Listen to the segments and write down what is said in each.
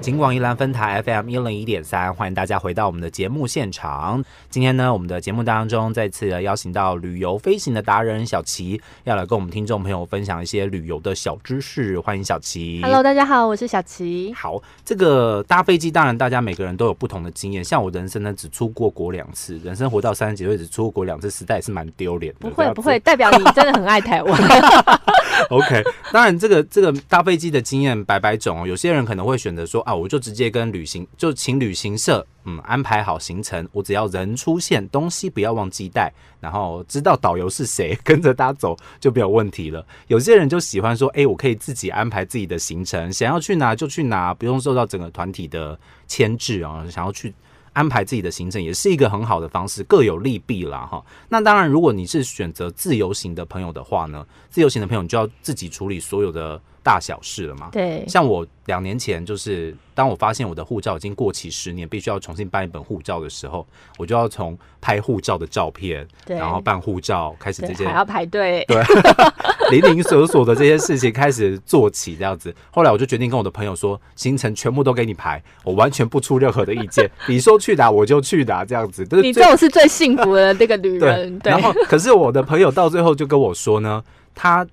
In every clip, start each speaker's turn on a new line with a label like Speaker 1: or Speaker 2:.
Speaker 1: 金广宜兰分台 FM 一零一点三，欢迎大家回到我们的节目现场。今天呢，我们的节目当中再次邀请到旅游飞行的达人小琪，要来跟我们听众朋友分享一些旅游的小知识。欢迎小琪。
Speaker 2: Hello，大家好，我是小琪。
Speaker 1: 好，这个搭飞机，当然大家每个人都有不同的经验。像我人生呢，只出过国两次，人生活到三十几岁只出过国两次，实在也是蛮丢脸的。
Speaker 2: 不会不会，代表你真的很爱台湾。
Speaker 1: OK，当然这个这个搭飞机的经验百百种哦。有些人可能会选择说啊，我就直接跟旅行就请旅行社嗯安排好行程，我只要人出现，东西不要忘记带，然后知道导游是谁，跟着他走就没有问题了。有些人就喜欢说，哎，我可以自己安排自己的行程，想要去哪就去哪，不用受到整个团体的牵制啊。想要去。安排自己的行程也是一个很好的方式，各有利弊啦哈。那当然，如果你是选择自由行的朋友的话呢，自由行的朋友你就要自己处理所有的大小事了嘛。
Speaker 2: 对，
Speaker 1: 像我两年前就是当我发现我的护照已经过期十年，必须要重新办一本护照的时候，我就要从拍护照的照片，
Speaker 2: 对，
Speaker 1: 然后办护照开始这些
Speaker 2: 还要排队，
Speaker 1: 对，零零琐琐的这些事情开始做起这样子。后来我就决定跟我的朋友说，行程全部都给你排，我完全不出任何的意见，你说去哪我就去哪这样子。
Speaker 2: 你这种是最幸福的这个女人。对，
Speaker 1: 然后可是我的朋友到最后就跟我说呢，他。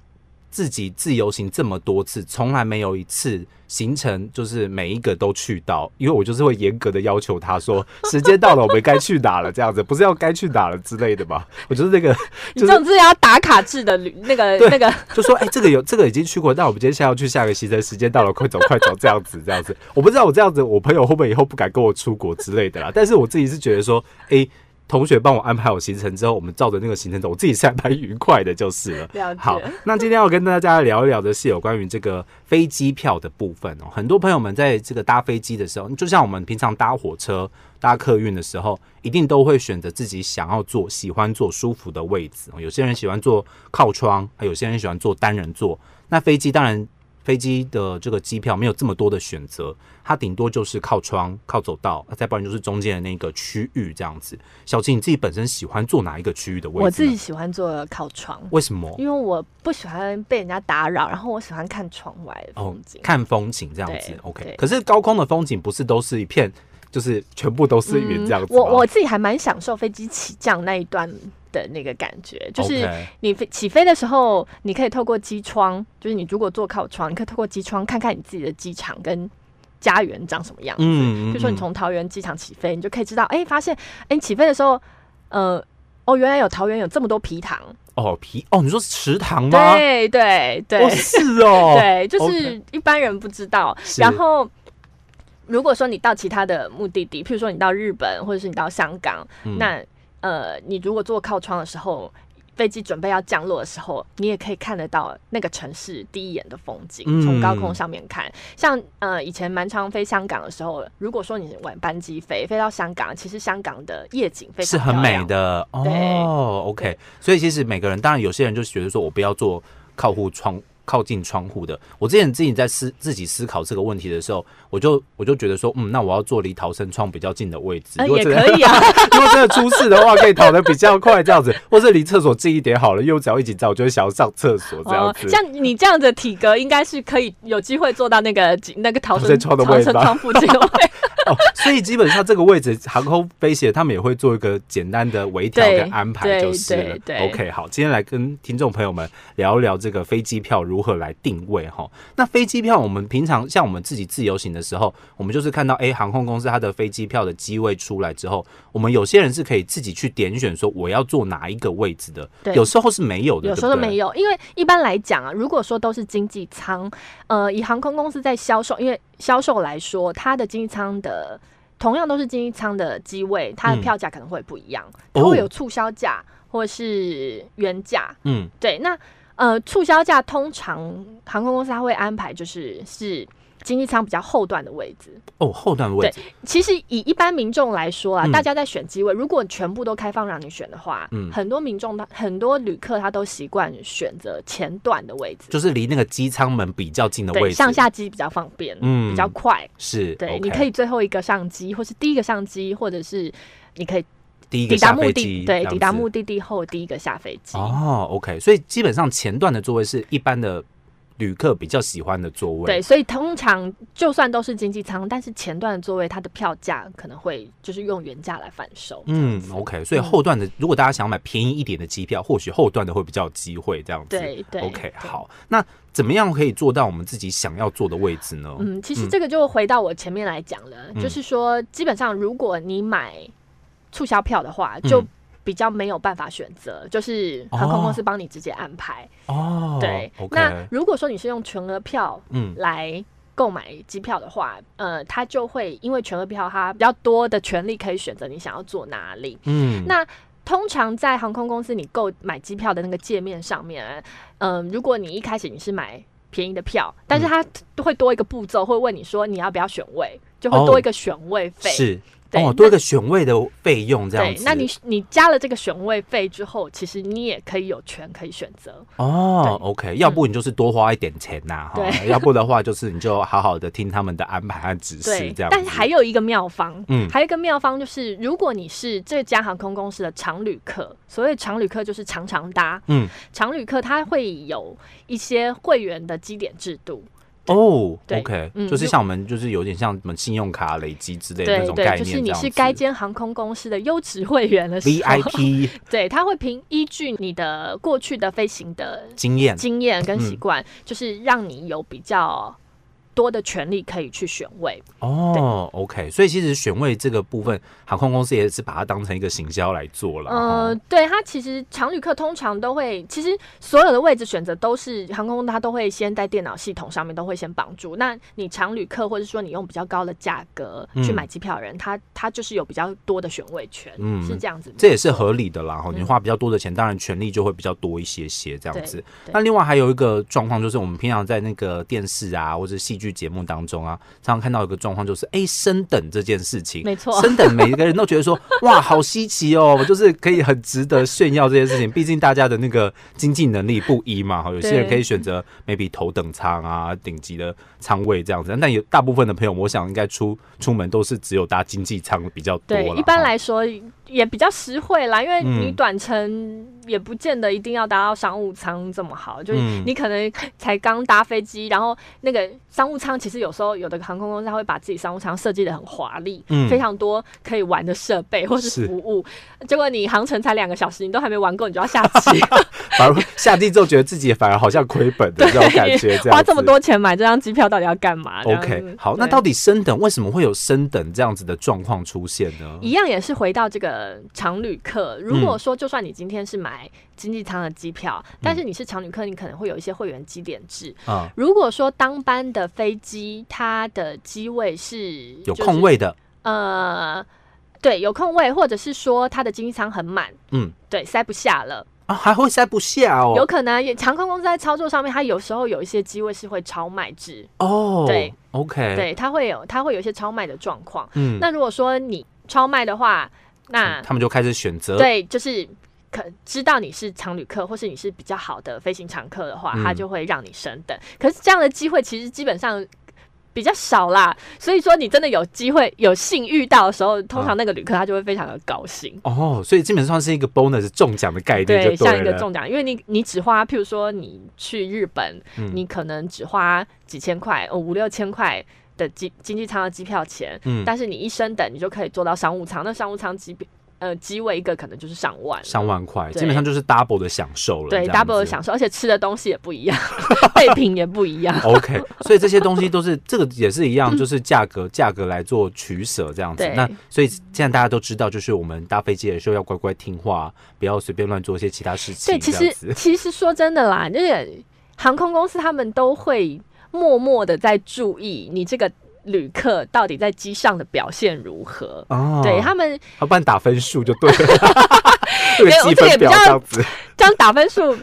Speaker 1: 自己自由行这么多次，从来没有一次行程就是每一个都去到，因为我就是会严格的要求他说，时间到了，我们该去哪了，这样子不是要该去哪了之类的吧？我就是那个，就是、
Speaker 2: 你这种是要打卡制的旅那个那个，
Speaker 1: 就说哎、欸，这个有这个已经去过，那我们今天下要去下个行程，时间到了，快走快走，这样子这样子，我不知道我这样子，我朋友会不会以后不敢跟我出国之类的啦？但是我自己是觉得说，哎、欸。同学帮我安排好行程之后，我们照着那个行程走，我自己是还蛮愉快的，就是了。
Speaker 2: 了。
Speaker 1: 好，那今天要跟大家聊一聊的是有关于这个飞机票的部分哦。很多朋友们在这个搭飞机的时候，就像我们平常搭火车、搭客运的时候，一定都会选择自己想要坐、喜欢坐舒服的位置。有些人喜欢坐靠窗，还有些人喜欢坐单人座。那飞机当然。飞机的这个机票没有这么多的选择，它顶多就是靠窗、靠走道，再不然就是中间的那个区域这样子。小琪，你自己本身喜欢坐哪一个区域的位置？
Speaker 2: 我自己喜欢坐靠窗。
Speaker 1: 为什么？
Speaker 2: 因为我不喜欢被人家打扰，然后我喜欢看窗外的风景，
Speaker 1: 哦、看风景这样子。OK。可是高空的风景不是都是一片，就是全部都是云这样子、嗯。
Speaker 2: 我我自己还蛮享受飞机起降那一段。的那个感觉，就是你飞起飞的时候，你可以透过机窗，就是你如果坐靠窗，你可以透过机窗看看你自己的机场跟家园长什么样子。嗯，就说你从桃园机场起飞，你就可以知道，哎、欸，发现，哎、欸，起飞的时候，呃，哦，原来有桃园有这么多皮塘。
Speaker 1: 哦，皮哦，你说池塘吗？
Speaker 2: 对对对，
Speaker 1: 哦是哦，
Speaker 2: 对，就是一般人不知道。然后，如果说你到其他的目的地，譬如说你到日本，或者是你到香港，嗯、那。呃，你如果坐靠窗的时候，飞机准备要降落的时候，你也可以看得到那个城市第一眼的风景，从、嗯、高空上面看。像呃，以前蛮常飞香港的时候，如果说你晚班机飞飞到香港，其实香港的夜景非常
Speaker 1: 是很美的哦。OK，所以其实每个人，当然有些人就觉得说我不要坐靠户窗。靠近窗户的，我之前自己在思自己思考这个问题的时候，我就我就觉得说，嗯，那我要坐离逃生窗比较近的位置，
Speaker 2: 呃、也可以啊。
Speaker 1: 如果真的出事的话，可以逃得比较快，这样子，或是离厕所近一点好了。因为我只要一紧张，我就会想要上厕所这样子。
Speaker 2: 哦、像你这样的体格，应该是可以有机会坐到那个那个逃生窗的位置，逃生窗附近的位置。
Speaker 1: 哦，所以基本上这个位置，航空飞行他们也会做一个简单的微调跟安排，就是了。OK，好，今天来跟听众朋友们聊一聊这个飞机票如何来定位哈。那飞机票，我们平常像我们自己自由行的时候，我们就是看到哎，航空公司它的飞机票的机位出来之后，我们有些人是可以自己去点选说我要坐哪一个位置的。对，有时候是没有的，
Speaker 2: 有时候都没有，因为一般来讲啊，如果说都是经济舱，呃，以航空公司在销售，因为销售来说，它的经济舱的。同样都是经济舱的机位，它的票价可能会不一样，它、嗯、会有促销价或是原价。嗯，对。那呃，促销价通常航空公司它会安排就是是。经济舱比较后段的位置
Speaker 1: 哦，后段位置。
Speaker 2: 对，其实以一般民众来说啊，嗯、大家在选机位，如果全部都开放让你选的话，嗯，很多民众他很多旅客他都习惯选择前段的位置，
Speaker 1: 就是离那个机舱门比较近的位置，
Speaker 2: 上下机比较方便，嗯，比较快。
Speaker 1: 是，对
Speaker 2: 你可以最后一个上机，或是第一个上机，或者是你可以抵达目的，对，抵达目的地后第一个下飞机。
Speaker 1: 哦，OK，所以基本上前段的座位是一般的。旅客比较喜欢的座位。
Speaker 2: 对，所以通常就算都是经济舱，但是前段的座位它的票价可能会就是用原价来贩售。
Speaker 1: 嗯，OK，所以后段的、嗯、如果大家想买便宜一点的机票，或许后段的会比较有机会这样子。
Speaker 2: 对对
Speaker 1: ，OK，好，那怎么样可以做到我们自己想要坐的位置呢？
Speaker 2: 嗯，其实这个就回到我前面来讲了，嗯、就是说基本上如果你买促销票的话，就比较没有办法选择，嗯、就是航空公司帮你直接安排。哦，对。Okay、那如果说你是用全额票，嗯，来购买机票的话，嗯、呃，它就会因为全额票它比较多的权利可以选择你想要坐哪里。嗯，那通常在航空公司你购买机票的那个界面上面，嗯、呃，如果你一开始你是买便宜的票，但是它会多一个步骤，会问你说你要不要选位，就会多一个选位费。哦、是。对
Speaker 1: 哦，多一个选位的费用这样子。
Speaker 2: 对，那你你加了这个选位费之后，其实你也可以有权可以选择。
Speaker 1: 哦，OK，要不你就是多花一点钱呐、啊，哈、嗯，要不的话就是你就好好的听他们的安排和指示这样。
Speaker 2: 但是还有一个妙方，嗯，还有一个妙方就是，如果你是这家航空公司的常旅客，所谓常旅客就是常常搭，嗯，常旅客他会有一些会员的积点制度。
Speaker 1: 哦、嗯、就是像我们，就是有点像什么信用卡累积之类的那种概念，
Speaker 2: 就是你是该间航空公司的优质会员的
Speaker 1: ，VIP，
Speaker 2: 对，他会凭依据你的过去的飞行的
Speaker 1: 经验、
Speaker 2: 经验跟习惯、嗯，就是让你有比较。多的权利可以去选位
Speaker 1: 哦，OK，所以其实选位这个部分，航空公司也是把它当成一个行销来做了。
Speaker 2: 呃，对，它其实常旅客通常都会，其实所有的位置选择都是航空，它都会先在电脑系统上面都会先绑住。那你常旅客或者说你用比较高的价格去买机票的人，他、嗯、他就是有比较多的选位权，嗯，是这样子，
Speaker 1: 这也是合理的啦。哈，你花比较多的钱，当然权利就会比较多一些些这样子。那另外还有一个状况就是，我们平常在那个电视啊或者戏剧。节目当中啊，常常看到一个状况，就是哎，升等这件事情，
Speaker 2: 没错，
Speaker 1: 升等每一个人都觉得说，哇，好稀奇哦，就是可以很值得炫耀这件事情。毕竟大家的那个经济能力不一嘛，哈，有些人可以选择 maybe 头等舱啊，顶级的舱位这样子。但有大部分的朋友，我想应该出出门都是只有搭经济舱比较多了。
Speaker 2: 对，一般来说也比较实惠啦，因为你短程也不见得一定要搭到商务舱这么好，就是你可能才刚搭飞机，然后那个商务。舱其实有时候有的航空公司他会把自己商务舱设计的很华丽，嗯，非常多可以玩的设备或是服务，结果你航程才两个小时，你都还没玩够，你就要下机，
Speaker 1: 反而下机之后觉得自己反而好像亏本的 这种感觉，这样，
Speaker 2: 花这么多钱买这张机票到底要干嘛
Speaker 1: ？OK，好，那到底升等为什么会有升等这样子的状况出现呢？
Speaker 2: 一样也是回到这个常旅客，如果说就算你今天是买经济舱的机票，嗯，但是你是常旅客，你可能会有一些会员积点制。啊。如果说当班的飞机它的机位是
Speaker 1: 有空位的，
Speaker 2: 呃，对，有空位，或者是说它的经济舱很满，嗯，对，塞不下了。
Speaker 1: 啊，还会塞不下哦，
Speaker 2: 有可能航空公司在操作上面，它有时候有一些机位是会超卖制。哦，对
Speaker 1: ，OK，
Speaker 2: 对，它会有它会有一些超卖的状况，嗯，那如果说你超卖的话，那
Speaker 1: 他们就开始选择，
Speaker 2: 对，就是。可知道你是常旅客，或是你是比较好的飞行常客的话，嗯，他就会让你升等。可是这样的机会其实基本上比较少啦，所以说你真的有机会有幸遇到的时候，通常那个旅客他就会非常的高兴，啊。哦，
Speaker 1: 所以基本上是一个 bonus 中奖的概念对，
Speaker 2: 对，像一个中奖，因为你你只花，譬如说你去日本，嗯，你可能只花几千块，哦五六千块的经经济舱的机票钱，嗯，但是你一升等，你就可以坐到商务舱，那商务舱机票。呃，机位一个可能就是上万，
Speaker 1: 上万块，基本上就是 double 的享受了。
Speaker 2: 对，double 的享受，而且吃的东西也不一样，备品也不一样。
Speaker 1: OK，所以这些东西都是这个也是一样，就是价格价格来做取舍这样子。那所以现在大家都知道，就是我们搭飞机的时候要乖乖听话，不要随便乱做一些其他事情。
Speaker 2: 对，其实 其实说真的啦，就是航空公司他们都会默默的在注意你这个。旅客到底在机上的表现如何？哦，对他们，
Speaker 1: 他帮你打分数就对了，
Speaker 2: 这个积分表这样子，这样打分数。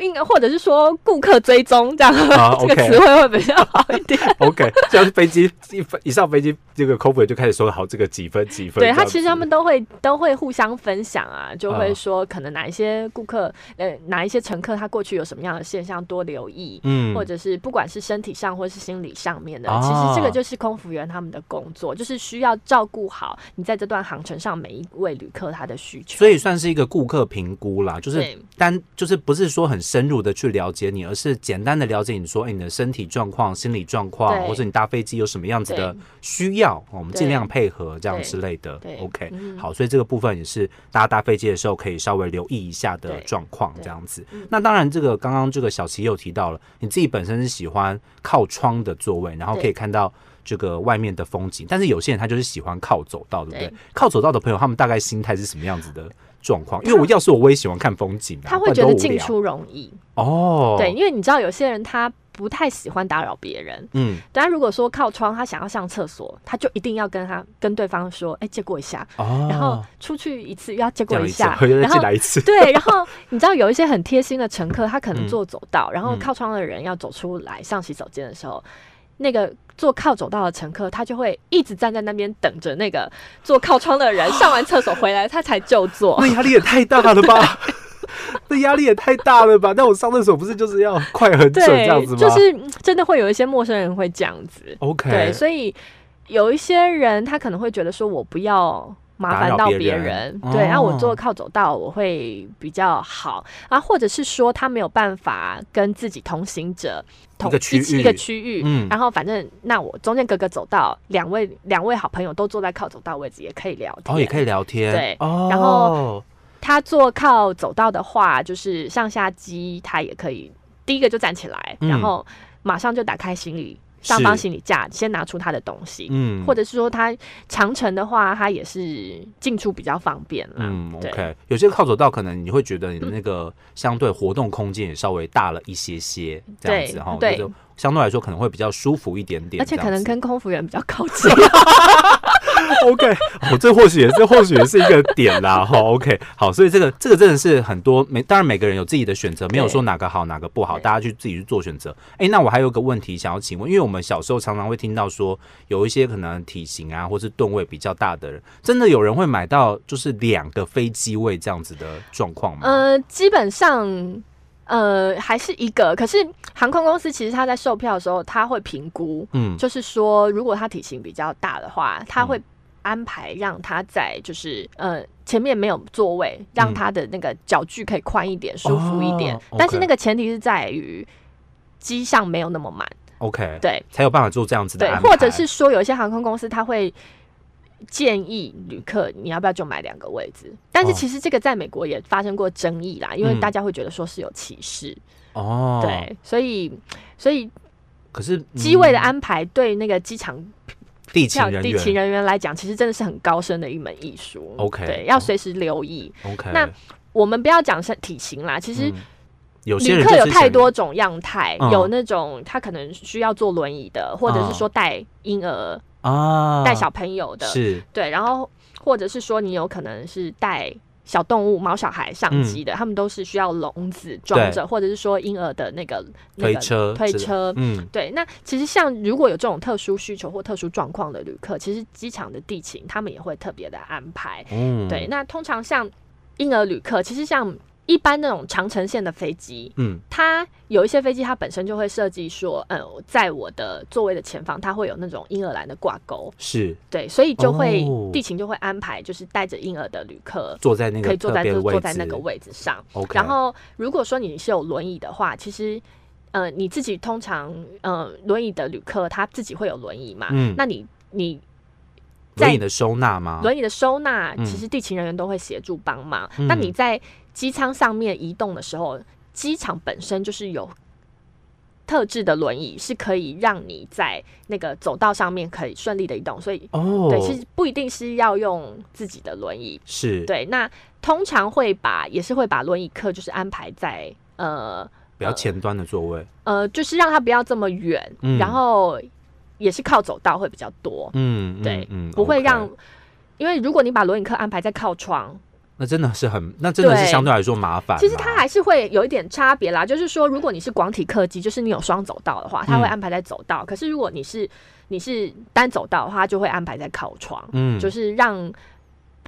Speaker 2: 应该或者是说顾客追踪这样，啊、这个词汇会比较好一点。
Speaker 1: OK，这样飞机一一上飞机，这个 cover 就开始说好这个几分几分。
Speaker 2: 对他其实他们都会都会互相分享啊，就会说可能哪一些顾客呃哪一些乘客他过去有什么样的现象多留意，嗯，或者是不管是身体上或是心理上面的，其实这个就是空服员他们的工作，就是需要照顾好你在这段航程上每一位旅客他的需求。
Speaker 1: 所以算是一个顾客评估啦，就是单就是不是说。说很深入的去了解你，而是简单的了解你说，哎，你的身体状况、心理状况，或者你搭飞机有什么样子的需要，我们尽量配合这样之类的。OK，好，所以这个部分也是大家搭飞机的时候可以稍微留意一下的状况，这样子。那当然，这个刚刚这个小琪又提到了，你自己本身是喜欢靠窗的座位，然后可以看到这个外面的风景，但是有些人他就是喜欢靠走道，对不对？靠走道的朋友，他们大概心态是什么样子的？状况，因为我要是我，我也喜欢看风景，啊，
Speaker 2: 他会觉得进出容易。
Speaker 1: 哦。
Speaker 2: 对，因为你知道有些人他不太喜欢打扰别人，嗯，但如果说靠窗，他想要上厕所，他就一定要跟他跟对方说，哎，借过一下，哦，然后出去一次又要借过一下，
Speaker 1: 然后再来一次，
Speaker 2: 对，然后你知道有一些很贴心的乘客，他可能坐走道，嗯，然后靠窗的人要走出来上洗手间的时候。那个坐靠走道的乘客，他就会一直站在那边等着那个坐靠窗的人上完厕所回来，他才就坐。
Speaker 1: 那压力也太大了吧？那压力也太大了吧？那我上厕所不是就是要快很准这样子吗？
Speaker 2: 就是真的会有一些陌生人会这样子。
Speaker 1: OK，
Speaker 2: 对，所以有一些人他可能会觉得说，我不要。麻烦到别人，人，对，然后我坐靠走道我会比较好。啊，或者是说他没有办法跟自己同行者同一起一个区域，嗯，然后反正那我中间隔个走道，两位两位好朋友都坐在靠走道位置，也可以聊天，
Speaker 1: 哦，也可以聊天，
Speaker 2: 对，哦，然后他坐靠走道的话，就是上下机他也可以，第一个就站起来，然后马上就打开行李。上方行李架先拿出他的东西，嗯，或者是说他长城的话，他也是进出比较方便啦。
Speaker 1: 嗯，OK，有些靠走道可能你会觉得你的那个相对活动空间也稍微大了一些些，这样子哈，对，就相对来说可能会比较舒服一点点，
Speaker 2: 而且可能跟空服员比较靠近。
Speaker 1: OK，哦，这或许也这或许也是一个点啦，哈。OK，好，所以这个这个真的是很多每当然每个人有自己的选择，没有说哪个好哪个不好，大家去自己去做选择。哎，那我还有个问题想要请问，因为我们小时候常常会听到说，有一些可能体型啊或是吨位比较大的人，真的有人会买到就是两个飞机位这样子的状况吗？
Speaker 2: 呃，基本上呃还是一个，可是航空公司其实他在售票的时候他会评估，嗯，就是说如果他体型比较大的话，他会。安排让他在就是呃前面没有座位，让他的那个脚距可以宽一点，嗯、舒服一点。哦、但是那个前提是在于机上没有那么满。
Speaker 1: OK，
Speaker 2: 对，
Speaker 1: 才有办法做这样子的安排。
Speaker 2: 对，或者是说有一些航空公司他会建议旅客你要不要就买两个位置？但是其实这个在美国也发生过争议啦，哦、因为大家会觉得说是有歧视。哦，对，所以所以可是机位的安排对那个机场。
Speaker 1: 地勤人员，
Speaker 2: 地勤人员来讲，其实真的是很高深的一门艺术。
Speaker 1: OK，
Speaker 2: 对，要随时留意。
Speaker 1: OK，
Speaker 2: 那我们不要讲身体型啦，其实
Speaker 1: 有
Speaker 2: 旅客有太多种样态，有那种他可能需要坐轮椅的，或者是说带婴儿啊、带小朋友的，是。对，然后或者是说你有可能是带。小动物、毛小孩上机的，嗯、他们都是需要笼子装着，或者是说婴儿的那个推车、推车。嗯，对。那其实像如果有这种特殊需求或特殊状况的旅客，其实机场的地勤他们也会特别的安排。嗯，对。那通常像婴儿旅客，其实像。一般那种长程线的飞机，嗯，它有一些飞机，它本身就会设计说，嗯，在我的座位的前方，它会有那种婴儿栏的挂钩，
Speaker 1: 是
Speaker 2: 对，所以就会、哦、地勤就会安排，就是带着婴儿的旅客
Speaker 1: 坐在那个
Speaker 2: 可以坐在这坐在那个位置上。然后如果说你是有轮椅的话，其实，呃，你自己通常，呃，轮椅的旅客他自己会有轮椅嘛？嗯，那你你
Speaker 1: 轮椅的收纳吗？
Speaker 2: 轮椅的收纳，其实地勤人员都会协助帮忙。那、嗯、你在机舱上面移动的时候，机场本身就是有特制的轮椅，是可以让你在那个走道上面可以顺利的移动。所以，哦，对，其实不一定是要用自己的轮椅，
Speaker 1: 是对。
Speaker 2: 那通常会把也是会把轮椅客就是安排在呃
Speaker 1: 比较前端的座位，
Speaker 2: 呃，就是让他不要这么远，嗯、然后也是靠走道会比较多，嗯，对，嗯，不会让因为如果你把轮椅客安排在靠窗。
Speaker 1: 那真的是很，那真的是相对来说麻烦。
Speaker 2: 其实它还是会有一点差别啦，就是说，如果你是广体客机，就是你有双走道的话，它会安排在走道；嗯、可是如果你是你是单走道的话，就会安排在靠窗，嗯，就是让。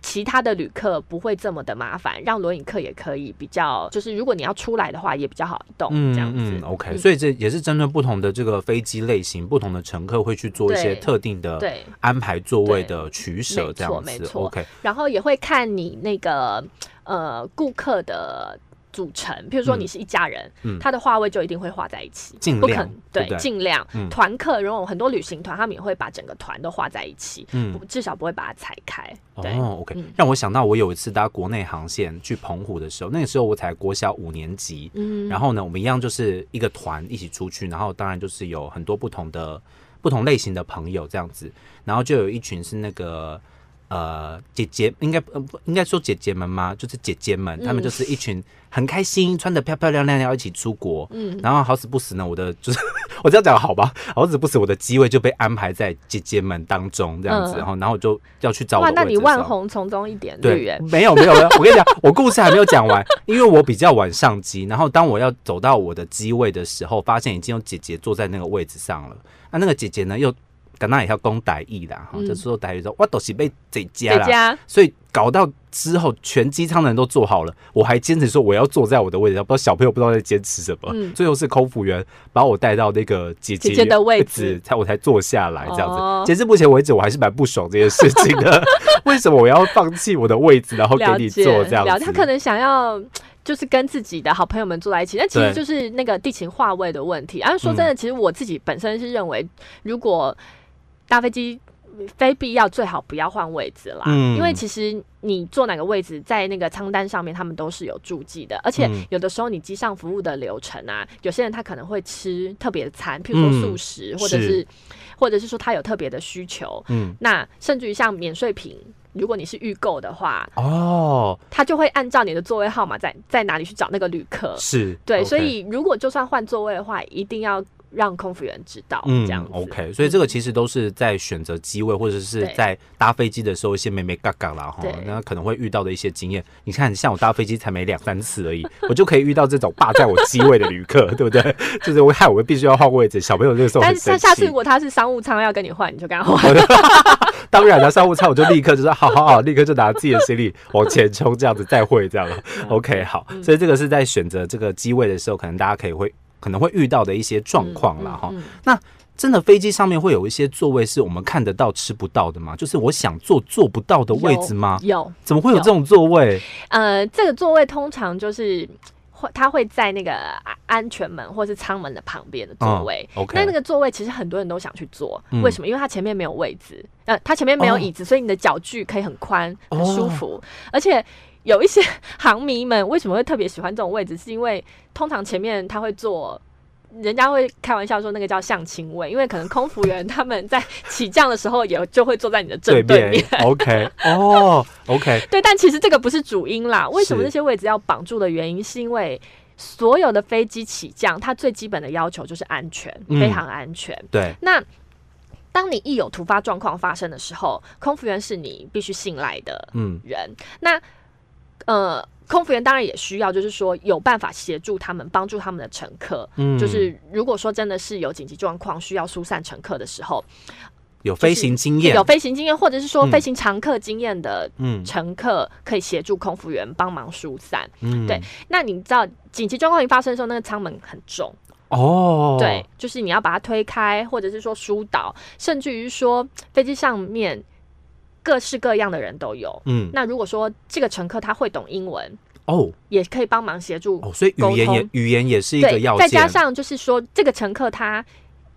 Speaker 2: 其他的旅客不会这么的麻烦，让轮椅客也可以比较，就是如果你要出来的话，也比较好动，嗯、这样子。嗯
Speaker 1: ，OK，所以这也是针对不同的这个飞机类型，不同的乘客会去做一些特定的安排座位的取舍，这样子。
Speaker 2: 没错，没错。
Speaker 1: OK，
Speaker 2: 然后也会看你那个呃顾客的组成，譬如说你是一家人，
Speaker 1: 嗯，
Speaker 2: 他的话位就一定会画在一起，
Speaker 1: 尽量
Speaker 2: 不可能对，
Speaker 1: 对
Speaker 2: 尽量。团客如果很多旅行团，他们也会把整个团都画在一起，嗯，至少不会把它拆开。对
Speaker 1: 哦，OK，让我想到我有一次搭国内航线去澎湖的时候，那个时候我才国小五年级，嗯，然后呢，我们一样就是一个团一起出去，然后当然就是有很多不同的不同类型的朋友这样子，然后就有一群是那个。呃，姐姐应该应该说姐姐们吗？就是姐姐们，她、嗯、们就是一群很开心，穿的漂漂亮亮要一起出国。嗯，然后好死不死呢，我的就是 我这样讲好吧，好死不死我的机位就被安排在姐姐们当中这样子，然、嗯、后然后我就要去找我的。哇，
Speaker 2: 那你万红从中一点
Speaker 1: 对，没有没有没有，我跟你讲，我故事还没有讲完，因为我比较晚上机，然后当我要走到我的机位的时候，发现已经有姐姐坐在那个位置上了。那、啊、那个姐姐呢又。刚刚也要讲台语啦，哈、嗯，就是说台语说，我都是被这家啦，所以搞到之后，全机舱的人都坐好了，我还坚持说我要坐在我的位置上，不知道小朋友不知道在坚持什么、嗯。最后是空服员把我带到那个姐姐，姐姐的位置，才我才坐下来这样子。哦、截至目前为止，我还是蛮不爽这件事情的。为什么我要放弃我的位置，然后给你坐这样子？
Speaker 2: 他可能想要就是跟自己的好朋友们坐在一起，但其实就是那个地勤划位的问题。而、啊、说真的，其实我自己本身是认为，如果搭飞机非必要最好不要换位置啦、嗯，因为其实你坐哪个位置，在那个舱单上面他们都是有注记的，而且有的时候你机上服务的流程啊，有些人他可能会吃特别的餐，譬如说素食，嗯、或者是，是。或者是说他有特别的需求，嗯，那甚至于像免税品，如果你是预购的话，哦，他就会按照你的座位号码在在哪里去找那个旅客，
Speaker 1: 是对、
Speaker 2: 所以如果就算换座位的话，一定要。让空服员知道，嗯，这样
Speaker 1: OK，所以这个其实都是在选择机位、嗯、或者是在搭飞机的时候一些眉眉角角啦哈，那可能会遇到的一些经验。你看，像我搭飞机才没两三次而已，我就可以遇到这种霸占我机位的旅客，对不对？就是会害我们必须要换位置。小朋友这个时候但是
Speaker 2: 下次如果他是商务舱要跟你换，你就跟他换。
Speaker 1: 当然了，商务舱我就立刻就说好好好，立刻就拿自己的行李往前冲，这样子再会这样了。OK，好，所以这个是在选择这个机位的时候，可能大家可以会。可能会遇到的一些状况了哈。那真的飞机上面会有一些座位是我们看得到吃不到的吗？就是我想坐坐不到的位置吗？
Speaker 2: 有，有
Speaker 1: 怎么会有这种座位？
Speaker 2: 呃，这个座位通常就是会，它会在那个安全门或是舱门的旁边的座位。那那个座位其实很多人都想去坐，嗯、为什么？因为它前面没有位置，呃，它前面没有椅子，哦、所以你的脚距可以很宽、很舒服，哦、而且。有一些 航迷们为什么会特别喜欢这种位置？是因为通常前面他会坐，人家会开玩笑说那个叫相亲位，因为可能空服员他们在起降的时候也就会坐在你的正对面。
Speaker 1: OK，哦、oh,，OK，
Speaker 2: 对，但其实这个不是主因啦。为什么那些位置要绑住的原因，是因为所有的飞机起降，它最基本的要求就是安全，非常安全。嗯、对，那当你一有突发状况发生的时候，空服员是你必须信赖的人。嗯、那呃，空服员当然也需要，就是说有办法协助他们，帮助他们的乘客。嗯，就是如果说真的是有紧急状况需要疏散乘客的时候，
Speaker 1: 有飞行经验、
Speaker 2: 就是，有飞行经验，或者是说飞行常客经验的乘客，可以协助空服员帮忙疏散。嗯，对。那你知道紧急状况一发生的时候，那个舱门很重哦。对，就是你要把它推开，或者是说疏导，甚至于说飞机上面。各式各样的人都有，嗯，那如果说这个乘客他会懂英文，哦，也可以帮忙协助，
Speaker 1: 哦，所以语言也语言也是一个要件，
Speaker 2: 再加上就是说这个乘客他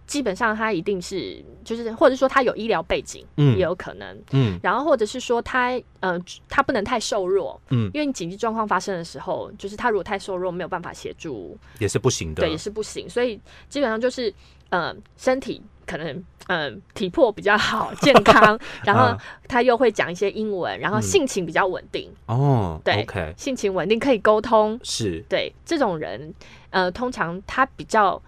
Speaker 2: 基本上他一定是就是或者说他有医疗背景，嗯，也有可能，嗯，然后或者是说他呃他不能太瘦弱，嗯，因为你紧急状况发生的时候，就是他如果太瘦弱没有办法协助
Speaker 1: 也是不行的，
Speaker 2: 对，也是不行，所以基本上就是呃身体。可能嗯、呃，体魄比较好，健康，然后他又会讲一些英文，然后性情比较稳定哦。对，OK，性情稳定可以沟通，是对这种人，呃，通常他比较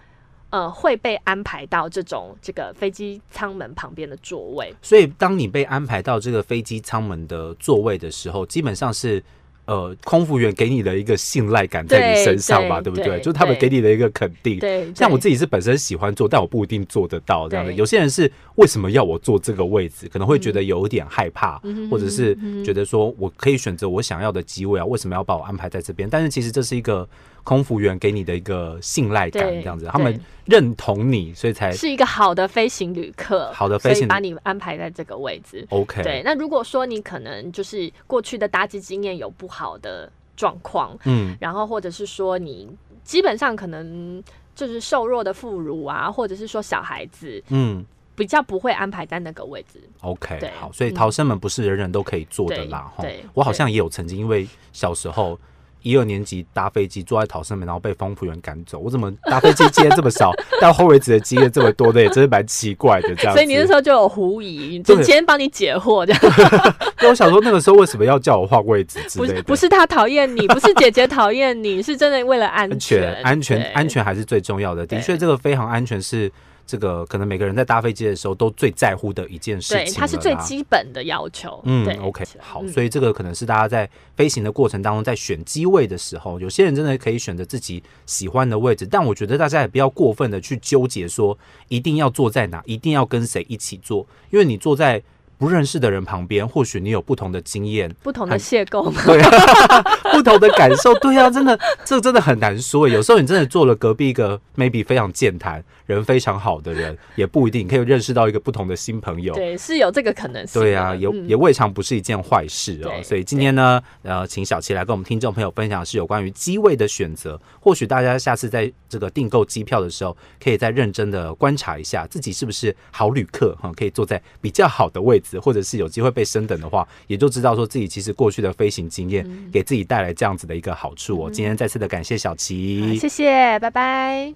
Speaker 2: 呃会被安排到这种这个飞机舱门旁边的座位。
Speaker 1: 所以，当你被安排到这个飞机舱门的座位的时候，基本上是。呃，空服员给你的一个信赖感在你身上吧，对，对，不对？就是他们给你的一个肯定。对，像我自己是本身喜欢做，但我不一定做得到这样的。有些人是为什么要我坐这个位置？可能会觉得有点害怕，嗯、或者是觉得说我可以选择我想要的机位啊，为什么要把我安排在这边？但是其实这是一个。空服员给你的一个信赖感，这样子，他们认同你，所以才
Speaker 2: 是一个好的飞行旅客。
Speaker 1: 好的飞行，
Speaker 2: 把你安排在这个位置。
Speaker 1: OK，
Speaker 2: 对。那如果说你可能就是过去的搭机经验有不好的状况，嗯，然后或者是说你基本上可能就是瘦弱的妇孺啊，或者是说小孩子，嗯，比较不会安排在那个位置。
Speaker 1: OK，好，所以逃生门不是人人都可以做的啦。哈、嗯，我好像也有曾经因为小时候。一二年级搭飞机坐在逃生门，然后被空服员赶走。我怎么搭飞机经验这么少，到后位置的经验这么多的，也真是蛮奇怪的。这样，
Speaker 2: 所以你那时候就有狐疑，就今天帮你解惑这样。
Speaker 1: 那我想说，那个时候为什么要叫我换位置之类的？
Speaker 2: 不是，不是他讨厌你，不是姐姐讨厌你，是真的为了安全，
Speaker 1: 安全，安全还是最重要的。的确，这个飞行安全是。这个可能每个人在搭飞机的时候都最在乎的一件事情，对，
Speaker 2: 它是最基本的要求。
Speaker 1: 嗯，OK，好，所以这个可能是大家在飞行的过程当中，在选机位的时候，有些人真的可以选择自己喜欢的位置，但我觉得大家也不要过分的去纠结，说一定要坐在哪，一定要跟谁一起坐，因为你坐在。不认识的人旁边，或许你有不同的经验，
Speaker 2: 不同的邂逅，
Speaker 1: 对啊，不同的感受，对啊，真的，这真的很难说。有时候你真的坐了隔壁一个 maybe 非常健谈、人非常好的人，也不一定可以认识到一个不同的新朋友。
Speaker 2: 对，是有这个可能性。
Speaker 1: 对啊，也也未尝不是一件坏事哦。所以今天呢，呃，请小七来跟我们听众朋友分享是有关于机位的选择。或许大家下次在这个订购机票的时候，可以再认真的观察一下自己是不是好旅客哈，可以坐在比较好的位置。或者是有机会被升等的话，也就知道说自己其实过去的飞行经验给自己带来这样子的一个好处哦。今天再次的感谢小琪，
Speaker 2: 谢谢，拜拜。